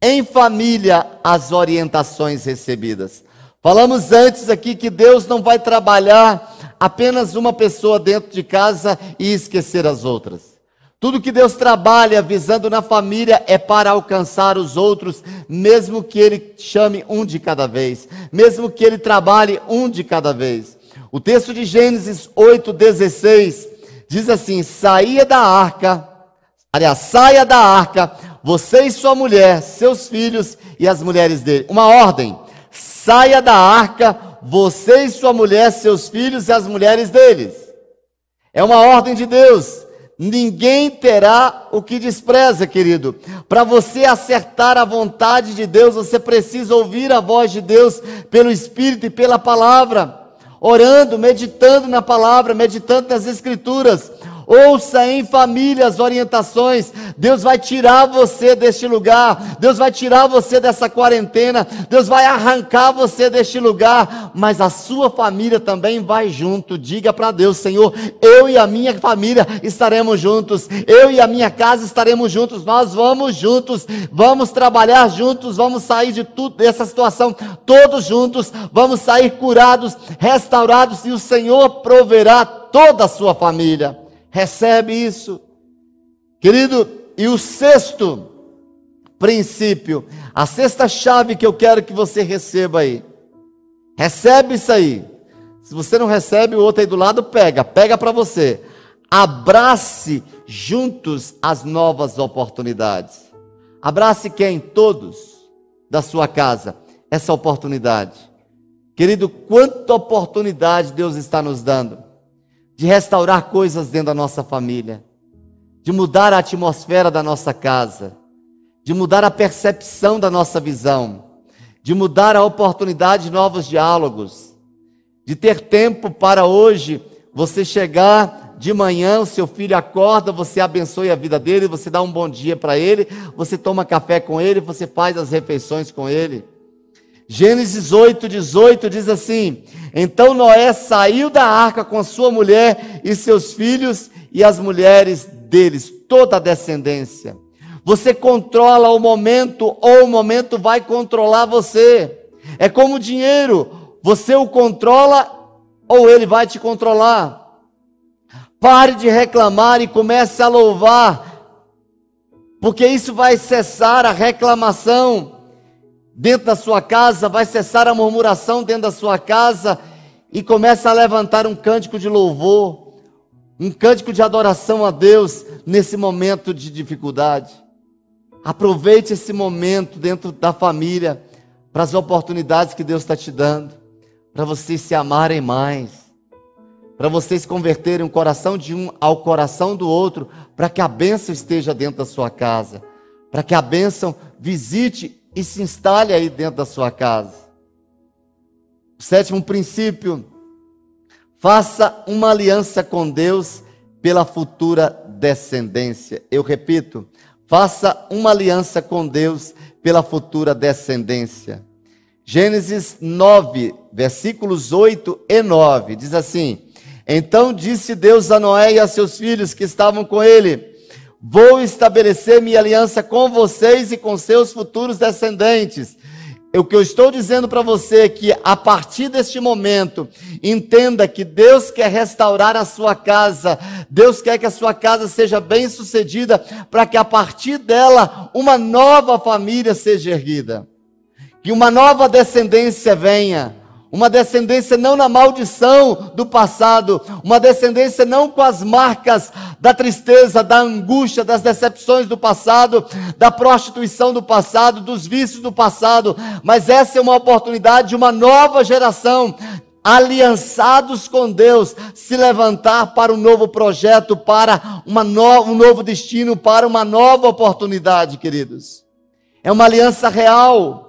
[SPEAKER 1] em família as orientações recebidas. Falamos antes aqui que Deus não vai trabalhar apenas uma pessoa dentro de casa e esquecer as outras. Tudo que Deus trabalha visando na família é para alcançar os outros, mesmo que Ele chame um de cada vez, mesmo que Ele trabalhe um de cada vez. O texto de Gênesis 8,16 diz assim: saia da arca, aliás, saia da arca, você e sua mulher, seus filhos e as mulheres dele. Uma ordem: saia da arca, você e sua mulher, seus filhos e as mulheres deles. É uma ordem de Deus. Ninguém terá o que despreza, querido. Para você acertar a vontade de Deus, você precisa ouvir a voz de Deus pelo Espírito e pela palavra. Orando, meditando na palavra, meditando nas Escrituras. Ouça em família as orientações. Deus vai tirar você deste lugar. Deus vai tirar você dessa quarentena. Deus vai arrancar você deste lugar. Mas a sua família também vai junto. Diga para Deus, Senhor, eu e a minha família estaremos juntos. Eu e a minha casa estaremos juntos. Nós vamos juntos. Vamos trabalhar juntos. Vamos sair de tudo dessa situação todos juntos. Vamos sair curados, restaurados e o Senhor proverá toda a sua família recebe isso. Querido, e o sexto princípio, a sexta chave que eu quero que você receba aí. Recebe isso aí. Se você não recebe, o outro aí do lado pega, pega para você. Abrace juntos as novas oportunidades. Abrace quem? Todos da sua casa. Essa oportunidade. Querido, quanta oportunidade Deus está nos dando de restaurar coisas dentro da nossa família, de mudar a atmosfera da nossa casa, de mudar a percepção da nossa visão, de mudar a oportunidade de novos diálogos, de ter tempo para hoje você chegar de manhã, o seu filho acorda, você abençoe a vida dele, você dá um bom dia para ele, você toma café com ele, você faz as refeições com ele. Gênesis 8, 18 diz assim: Então Noé saiu da arca com sua mulher e seus filhos e as mulheres deles, toda a descendência. Você controla o momento ou o momento vai controlar você. É como o dinheiro, você o controla ou ele vai te controlar. Pare de reclamar e comece a louvar, porque isso vai cessar a reclamação dentro da sua casa, vai cessar a murmuração dentro da sua casa e começa a levantar um cântico de louvor, um cântico de adoração a Deus nesse momento de dificuldade. Aproveite esse momento dentro da família para as oportunidades que Deus está te dando, para vocês se amarem mais, para vocês converterem o coração de um ao coração do outro, para que a bênção esteja dentro da sua casa, para que a bênção visite e se instale aí dentro da sua casa. O sétimo princípio: faça uma aliança com Deus pela futura descendência. Eu repito, faça uma aliança com Deus pela futura descendência. Gênesis 9, versículos 8 e 9, diz assim: Então disse Deus a Noé e a seus filhos que estavam com ele: Vou estabelecer minha aliança com vocês e com seus futuros descendentes. O que eu estou dizendo para você é que a partir deste momento, entenda que Deus quer restaurar a sua casa, Deus quer que a sua casa seja bem sucedida, para que a partir dela uma nova família seja erguida, que uma nova descendência venha uma descendência não na maldição do passado, uma descendência não com as marcas da tristeza, da angústia, das decepções do passado, da prostituição do passado, dos vícios do passado, mas essa é uma oportunidade de uma nova geração aliançados com Deus, se levantar para um novo projeto, para no, um novo destino, para uma nova oportunidade, queridos. É uma aliança real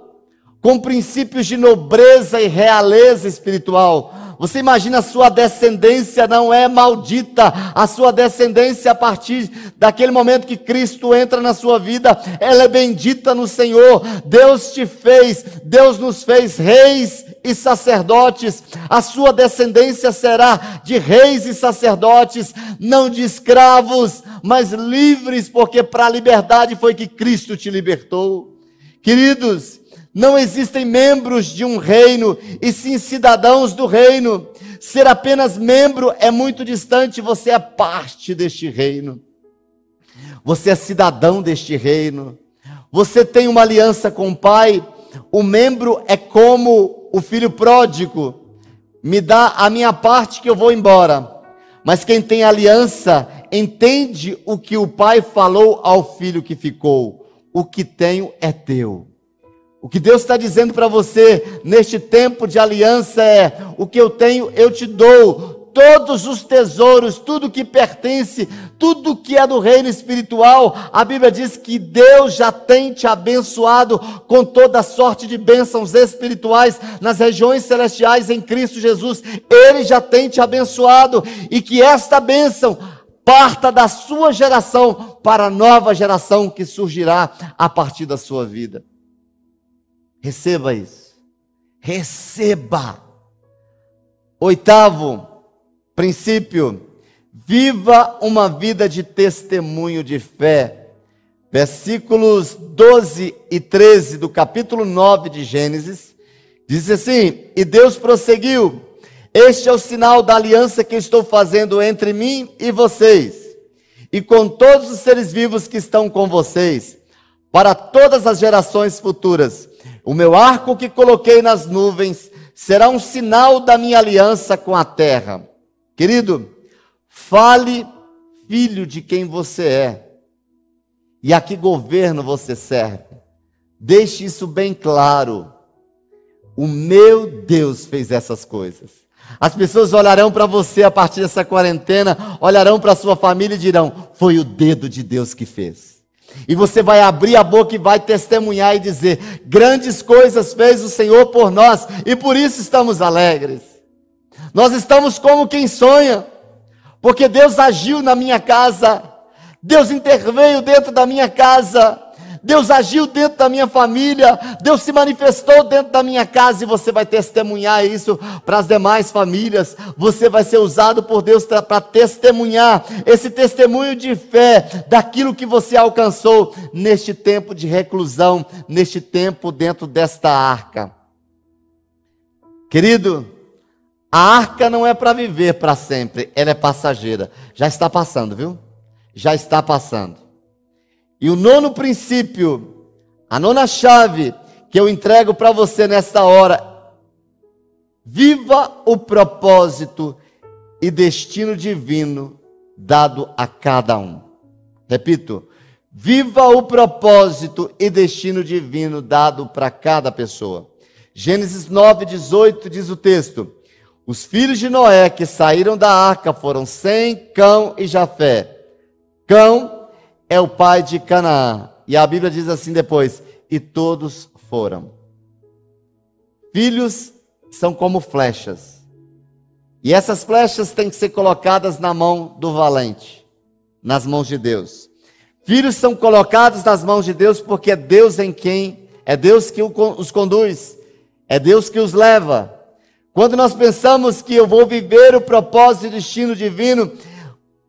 [SPEAKER 1] com princípios de nobreza e realeza espiritual. Você imagina a sua descendência não é maldita, a sua descendência a partir daquele momento que Cristo entra na sua vida, ela é bendita no Senhor. Deus te fez, Deus nos fez reis e sacerdotes. A sua descendência será de reis e sacerdotes, não de escravos, mas livres, porque para a liberdade foi que Cristo te libertou. Queridos, não existem membros de um reino, e sim cidadãos do reino. Ser apenas membro é muito distante, você é parte deste reino. Você é cidadão deste reino. Você tem uma aliança com o Pai. O membro é como o filho pródigo. Me dá a minha parte que eu vou embora. Mas quem tem aliança entende o que o pai falou ao filho que ficou. o que tenho é teu. O que Deus está dizendo para você neste tempo de aliança é: o que eu tenho, eu te dou. Todos os tesouros, tudo que pertence, tudo que é do reino espiritual, a Bíblia diz que Deus já tem te abençoado com toda sorte de bênçãos espirituais nas regiões celestiais em Cristo Jesus. Ele já tem te abençoado e que esta bênção parta da sua geração para a nova geração que surgirá a partir da sua vida. Receba isso. Receba. Oitavo princípio: viva uma vida de testemunho de fé. Versículos 12 e 13 do capítulo 9 de Gênesis diz assim: E Deus prosseguiu: Este é o sinal da aliança que estou fazendo entre mim e vocês, e com todos os seres vivos que estão com vocês, para todas as gerações futuras o meu arco que coloquei nas nuvens será um sinal da minha aliança com a terra. Querido, fale, filho, de quem você é e a que governo você serve. Deixe isso bem claro. O meu Deus fez essas coisas. As pessoas olharão para você a partir dessa quarentena, olharão para sua família e dirão: Foi o dedo de Deus que fez. E você vai abrir a boca e vai testemunhar e dizer: grandes coisas fez o Senhor por nós e por isso estamos alegres. Nós estamos como quem sonha, porque Deus agiu na minha casa, Deus interveio dentro da minha casa, Deus agiu dentro da minha família, Deus se manifestou dentro da minha casa e você vai testemunhar isso para as demais famílias. Você vai ser usado por Deus para testemunhar esse testemunho de fé daquilo que você alcançou neste tempo de reclusão, neste tempo dentro desta arca. Querido, a arca não é para viver para sempre, ela é passageira. Já está passando, viu? Já está passando. E o nono princípio, a nona chave que eu entrego para você nesta hora, viva o propósito e destino divino dado a cada um. Repito, viva o propósito e destino divino dado para cada pessoa. Gênesis 9:18 diz o texto: Os filhos de Noé que saíram da arca foram Sem, Cão e Jafé. Cão é o pai de Canaã. E a Bíblia diz assim depois: e todos foram. Filhos são como flechas. E essas flechas têm que ser colocadas na mão do valente, nas mãos de Deus. Filhos são colocados nas mãos de Deus porque é Deus em quem, é Deus que os conduz, é Deus que os leva. Quando nós pensamos que eu vou viver o propósito e destino divino,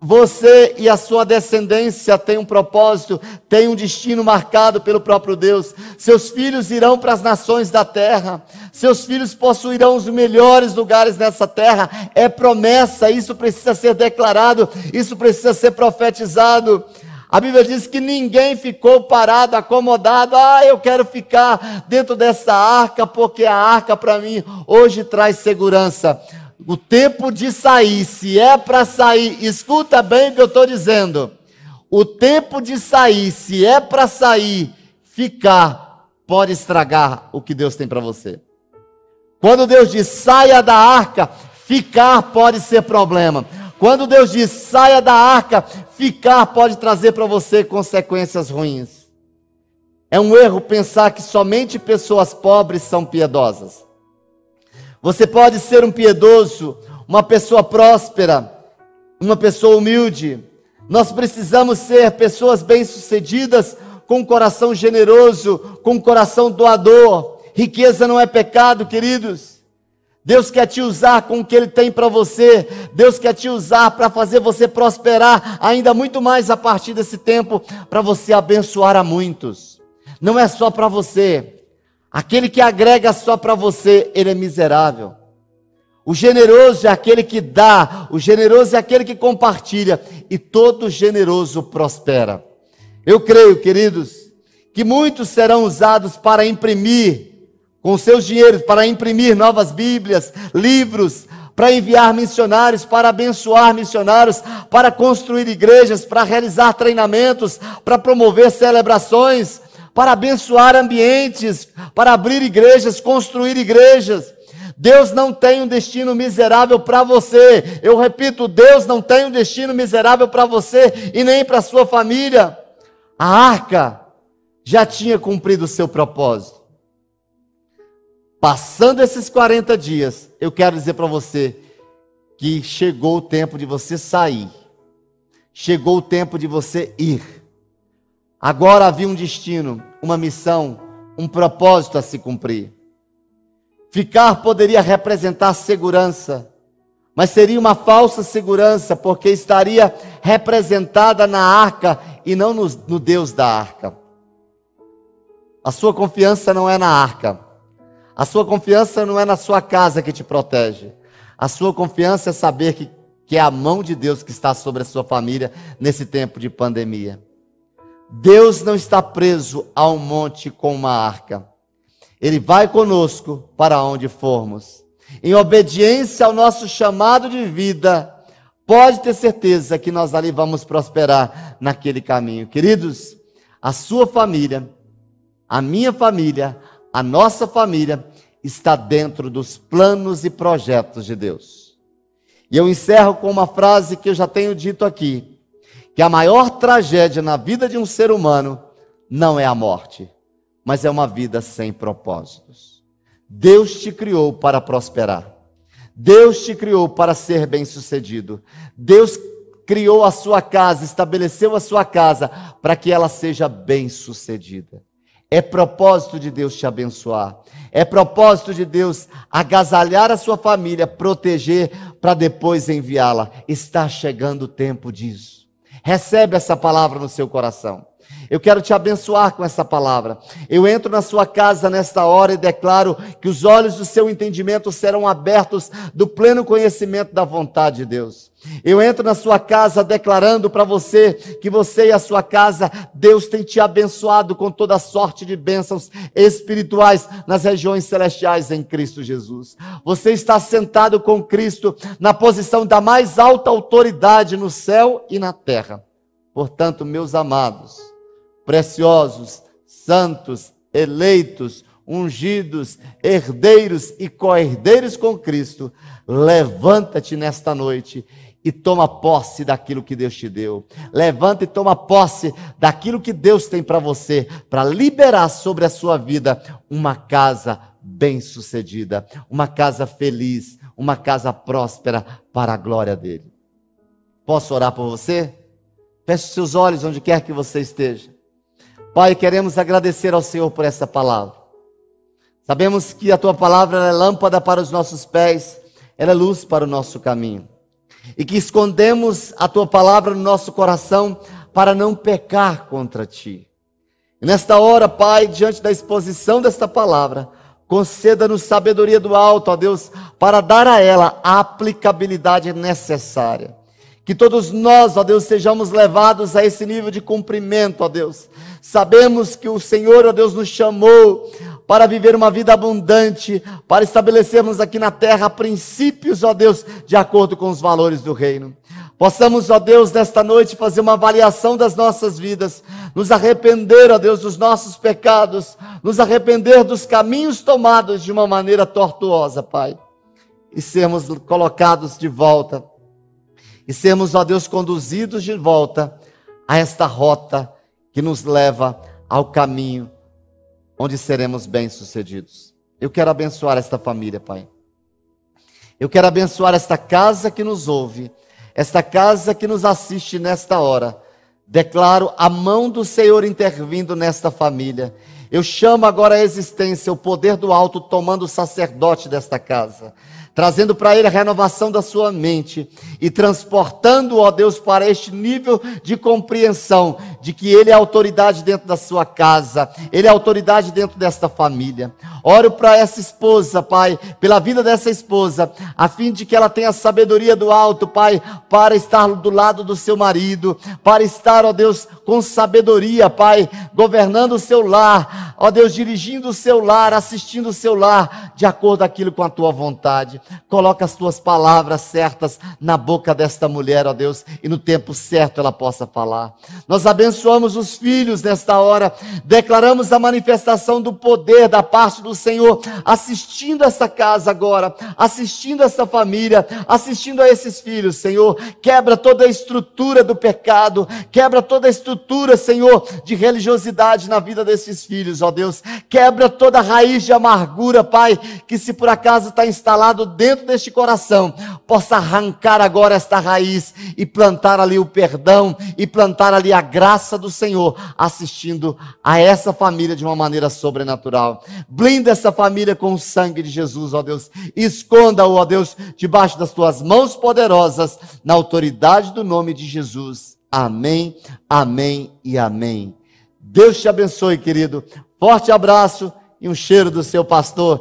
[SPEAKER 1] você e a sua descendência têm um propósito, têm um destino marcado pelo próprio Deus. Seus filhos irão para as nações da terra, seus filhos possuirão os melhores lugares nessa terra. É promessa, isso precisa ser declarado, isso precisa ser profetizado. A Bíblia diz que ninguém ficou parado, acomodado. Ah, eu quero ficar dentro dessa arca, porque a arca para mim hoje traz segurança o tempo de sair, se é para sair, escuta bem o que eu estou dizendo. O tempo de sair, se é para sair, ficar, pode estragar o que Deus tem para você. Quando Deus diz saia da arca, ficar pode ser problema. Quando Deus diz saia da arca, ficar pode trazer para você consequências ruins. É um erro pensar que somente pessoas pobres são piedosas. Você pode ser um piedoso, uma pessoa próspera, uma pessoa humilde. Nós precisamos ser pessoas bem-sucedidas, com um coração generoso, com um coração doador. Riqueza não é pecado, queridos. Deus quer te usar com o que Ele tem para você. Deus quer te usar para fazer você prosperar ainda muito mais a partir desse tempo, para você abençoar a muitos. Não é só para você, Aquele que agrega só para você, ele é miserável. O generoso é aquele que dá, o generoso é aquele que compartilha, e todo generoso prospera. Eu creio, queridos, que muitos serão usados para imprimir, com seus dinheiros, para imprimir novas Bíblias, livros, para enviar missionários, para abençoar missionários, para construir igrejas, para realizar treinamentos, para promover celebrações, para abençoar ambientes, para abrir igrejas, construir igrejas. Deus não tem um destino miserável para você. Eu repito, Deus não tem um destino miserável para você e nem para sua família. A arca já tinha cumprido o seu propósito. Passando esses 40 dias, eu quero dizer para você que chegou o tempo de você sair. Chegou o tempo de você ir. Agora havia um destino, uma missão, um propósito a se cumprir. Ficar poderia representar segurança, mas seria uma falsa segurança, porque estaria representada na arca e não no, no Deus da arca. A sua confiança não é na arca, a sua confiança não é na sua casa que te protege, a sua confiança é saber que, que é a mão de Deus que está sobre a sua família nesse tempo de pandemia. Deus não está preso a um monte com uma arca. Ele vai conosco para onde formos. Em obediência ao nosso chamado de vida, pode ter certeza que nós ali vamos prosperar naquele caminho. Queridos, a sua família, a minha família, a nossa família está dentro dos planos e projetos de Deus. E eu encerro com uma frase que eu já tenho dito aqui: que a maior tragédia na vida de um ser humano não é a morte, mas é uma vida sem propósitos. Deus te criou para prosperar. Deus te criou para ser bem-sucedido. Deus criou a sua casa, estabeleceu a sua casa para que ela seja bem-sucedida. É propósito de Deus te abençoar. É propósito de Deus agasalhar a sua família, proteger para depois enviá-la. Está chegando o tempo disso. Recebe essa palavra no seu coração. Eu quero te abençoar com essa palavra. Eu entro na sua casa nesta hora e declaro que os olhos do seu entendimento serão abertos do pleno conhecimento da vontade de Deus. Eu entro na sua casa declarando para você que você e a sua casa, Deus tem te abençoado com toda sorte de bênçãos espirituais nas regiões celestiais em Cristo Jesus. Você está sentado com Cristo na posição da mais alta autoridade no céu e na terra. Portanto, meus amados, preciosos, santos, eleitos, ungidos, herdeiros e co-herdeiros com Cristo, levanta-te nesta noite e toma posse daquilo que Deus te deu. Levanta e toma posse daquilo que Deus tem para você, para liberar sobre a sua vida uma casa bem-sucedida, uma casa feliz, uma casa próspera para a glória dele. Posso orar por você? Feche seus olhos onde quer que você esteja. Pai, queremos agradecer ao Senhor por essa palavra. Sabemos que a tua palavra é lâmpada para os nossos pés, ela é luz para o nosso caminho. E que escondemos a tua palavra no nosso coração para não pecar contra ti. E nesta hora, Pai, diante da exposição desta palavra, conceda-nos sabedoria do alto, ó Deus, para dar a ela a aplicabilidade necessária. Que todos nós, ó Deus, sejamos levados a esse nível de cumprimento, ó Deus. Sabemos que o Senhor, ó Deus, nos chamou para viver uma vida abundante, para estabelecermos aqui na terra princípios, ó Deus, de acordo com os valores do reino. Possamos, ó Deus, nesta noite fazer uma avaliação das nossas vidas, nos arrepender, ó Deus, dos nossos pecados, nos arrepender dos caminhos tomados de uma maneira tortuosa, Pai, e sermos colocados de volta e sermos, ó Deus, conduzidos de volta a esta rota que nos leva ao caminho onde seremos bem-sucedidos. Eu quero abençoar esta família, Pai. Eu quero abençoar esta casa que nos ouve, esta casa que nos assiste nesta hora. Declaro a mão do Senhor intervindo nesta família. Eu chamo agora a existência, o poder do alto tomando o sacerdote desta casa trazendo para ele a renovação da sua mente e transportando, ó Deus, para este nível de compreensão de que ele é autoridade dentro da sua casa, ele é autoridade dentro desta família. Oro para essa esposa, Pai, pela vida dessa esposa, a fim de que ela tenha sabedoria do alto, Pai, para estar do lado do seu marido, para estar, ó Deus, com sabedoria, Pai, governando o seu lar, ó Deus, dirigindo o seu lar, assistindo o seu lar, de acordo aquilo com a tua vontade. Coloca as tuas palavras certas na boca desta mulher, ó Deus, e no tempo certo ela possa falar. Nós abençoamos os filhos nesta hora, declaramos a manifestação do poder da parte do Senhor, assistindo essa casa agora, assistindo essa família, assistindo a esses filhos, Senhor. Quebra toda a estrutura do pecado, quebra toda a estrutura, Senhor, de religiosidade na vida desses filhos, ó Deus. Quebra toda raiz de amargura, Pai, que se por acaso está instalado dentro deste coração, possa arrancar agora esta raiz e plantar ali o perdão e plantar ali a graça do Senhor, assistindo a essa família de uma maneira sobrenatural. Blinda essa família com o sangue de Jesus, ó Deus. Esconda-o, ó Deus, debaixo das tuas mãos poderosas, na autoridade do nome de Jesus. Amém, amém e amém. Deus te abençoe, querido. Forte abraço e um cheiro do seu pastor.